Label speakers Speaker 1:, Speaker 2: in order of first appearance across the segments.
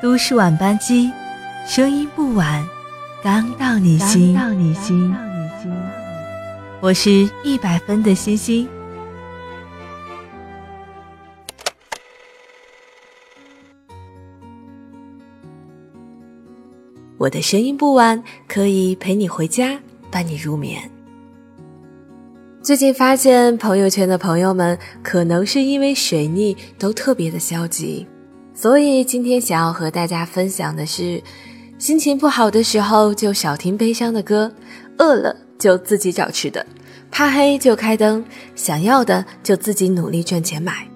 Speaker 1: 都市晚班机，声音不晚，刚到你心。到你心。我是一百分的星星。我的声音不晚，可以陪你回家，伴你入眠。最近发现朋友圈的朋友们，可能是因为水逆，都特别的消极。所以今天想要和大家分享的是，心情不好的时候就少听悲伤的歌，饿了就自己找吃的，怕黑就开灯，想要的就自己努力赚钱买，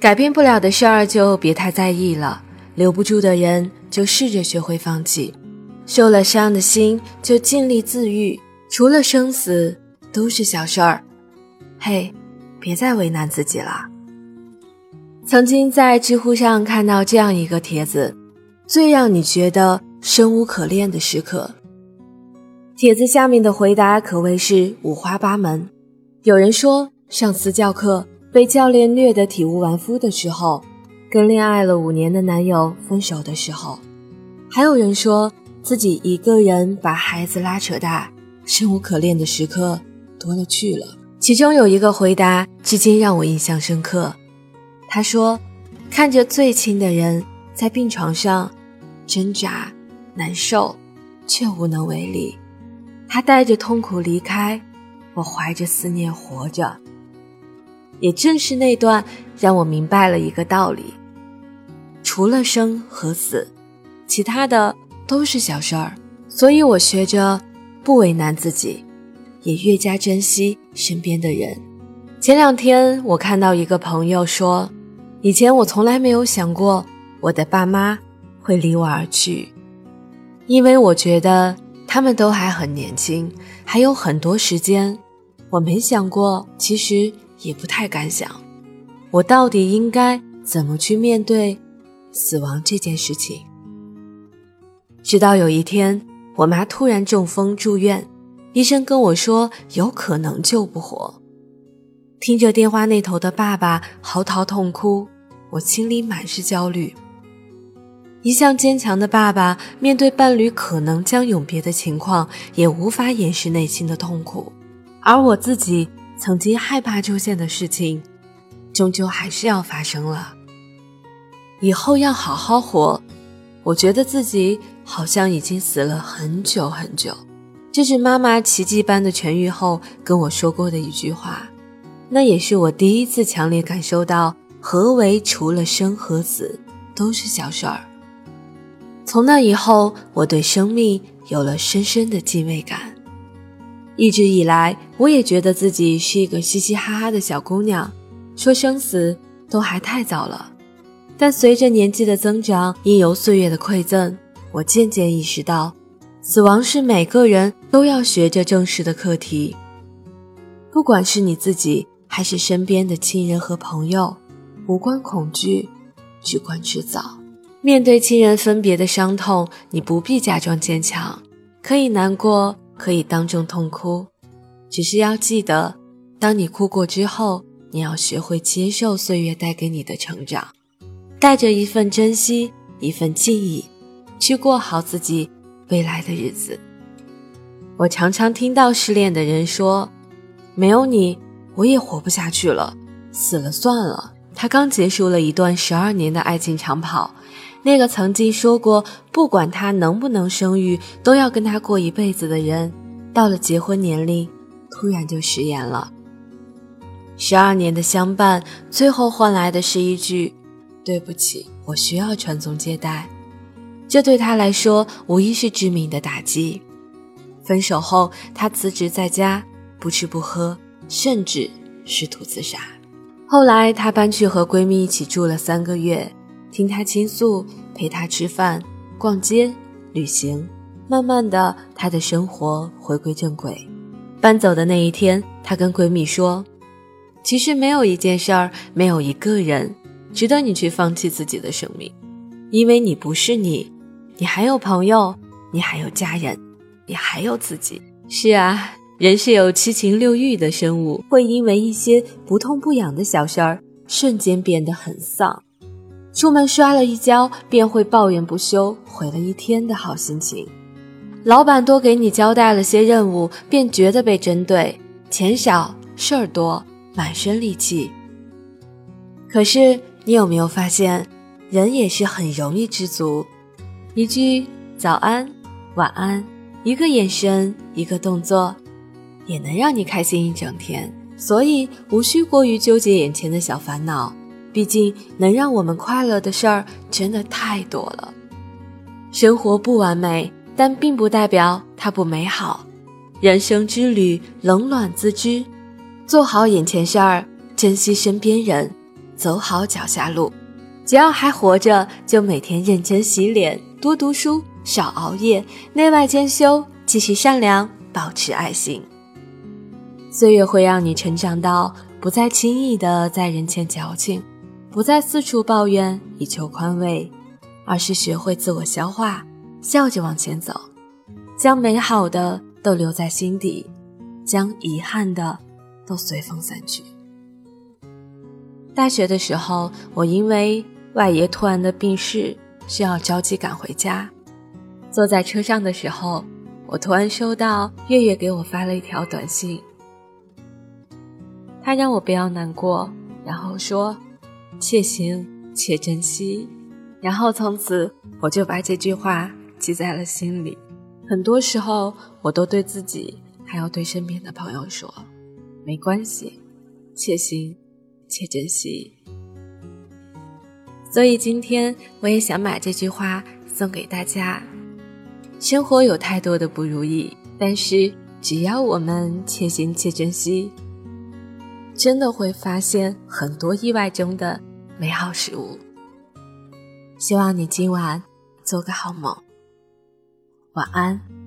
Speaker 1: 改变不了的事儿就别太在意了，留不住的人就试着学会放弃，受了伤的心就尽力自愈，除了生死都是小事儿，嘿，别再为难自己了。曾经在知乎上看到这样一个帖子，最让你觉得生无可恋的时刻。帖子下面的回答可谓是五花八门。有人说上私教课被教练虐得体无完肤的时候，跟恋爱了五年的男友分手的时候，还有人说自己一个人把孩子拉扯大，生无可恋的时刻多了去了。其中有一个回答至今让我印象深刻。他说：“看着最亲的人在病床上挣扎、难受，却无能为力。他带着痛苦离开，我怀着思念活着。也正是那段，让我明白了一个道理：除了生和死，其他的都是小事儿。所以我学着不为难自己，也越加珍惜身边的人。前两天，我看到一个朋友说。”以前我从来没有想过我的爸妈会离我而去，因为我觉得他们都还很年轻，还有很多时间。我没想过，其实也不太敢想，我到底应该怎么去面对死亡这件事情。直到有一天，我妈突然中风住院，医生跟我说有可能救不活。听着电话那头的爸爸嚎啕痛哭。我心里满是焦虑。一向坚强的爸爸，面对伴侣可能将永别的情况，也无法掩饰内心的痛苦。而我自己曾经害怕出现的事情，终究还是要发生了。以后要好好活。我觉得自己好像已经死了很久很久。这是妈妈奇迹般的痊愈后跟我说过的一句话，那也是我第一次强烈感受到。何为除了生和死都是小事儿？从那以后，我对生命有了深深的敬畏感。一直以来，我也觉得自己是一个嘻嘻哈哈的小姑娘，说生死都还太早了。但随着年纪的增长，因由岁月的馈赠，我渐渐意识到，死亡是每个人都要学着正视的课题。不管是你自己，还是身边的亲人和朋友。无关恐惧，只关迟早。面对亲人分别的伤痛，你不必假装坚强，可以难过，可以当众痛哭，只是要记得，当你哭过之后，你要学会接受岁月带给你的成长，带着一份珍惜，一份敬意，去过好自己未来的日子。我常常听到失恋的人说：“没有你，我也活不下去了，死了算了。”他刚结束了一段十二年的爱情长跑，那个曾经说过不管他能不能生育都要跟他过一辈子的人，到了结婚年龄，突然就食言了。十二年的相伴，最后换来的是一句“对不起，我需要传宗接代”，这对他来说无疑是致命的打击。分手后，他辞职在家，不吃不喝，甚至试图自杀。后来，她搬去和闺蜜一起住了三个月，听她倾诉，陪她吃饭、逛街、旅行。慢慢的，她的生活回归正轨。搬走的那一天，她跟闺蜜说：“其实没有一件事儿，没有一个人，值得你去放弃自己的生命，因为你不是你，你还有朋友，你还有家人，你还有自己。”是啊。人是有七情六欲的生物，会因为一些不痛不痒的小事儿，瞬间变得很丧。出门摔了一跤，便会抱怨不休，毁了一天的好心情。老板多给你交代了些任务，便觉得被针对，钱少事儿多，满身戾气。可是你有没有发现，人也是很容易知足，一句早安、晚安，一个眼神，一个动作，也能让你开心一整天。所以无需过于纠结眼前的小烦恼。毕竟，能让我们快乐的事儿真的太多了。生活不完美，但并不代表它不美好。人生之旅，冷暖自知。做好眼前事儿，珍惜身边人，走好脚下路。只要还活着，就每天认真洗脸，多读书，少熬夜，内外兼修，继续善良，保持爱心。岁月会让你成长到不再轻易的在人前矫情。不再四处抱怨以求宽慰，而是学会自我消化，笑着往前走，将美好的都留在心底，将遗憾的都随风散去。大学的时候，我因为外爷突然的病逝，需要着急赶回家。坐在车上的时候，我突然收到月月给我发了一条短信，他让我不要难过，然后说。且行且珍惜，然后从此我就把这句话记在了心里。很多时候，我都对自己，还要对身边的朋友说：“没关系，且行且珍惜。”所以今天我也想把这句话送给大家。生活有太多的不如意，但是只要我们且行且珍惜，真的会发现很多意外中的。美好事物。希望你今晚做个好梦，晚安。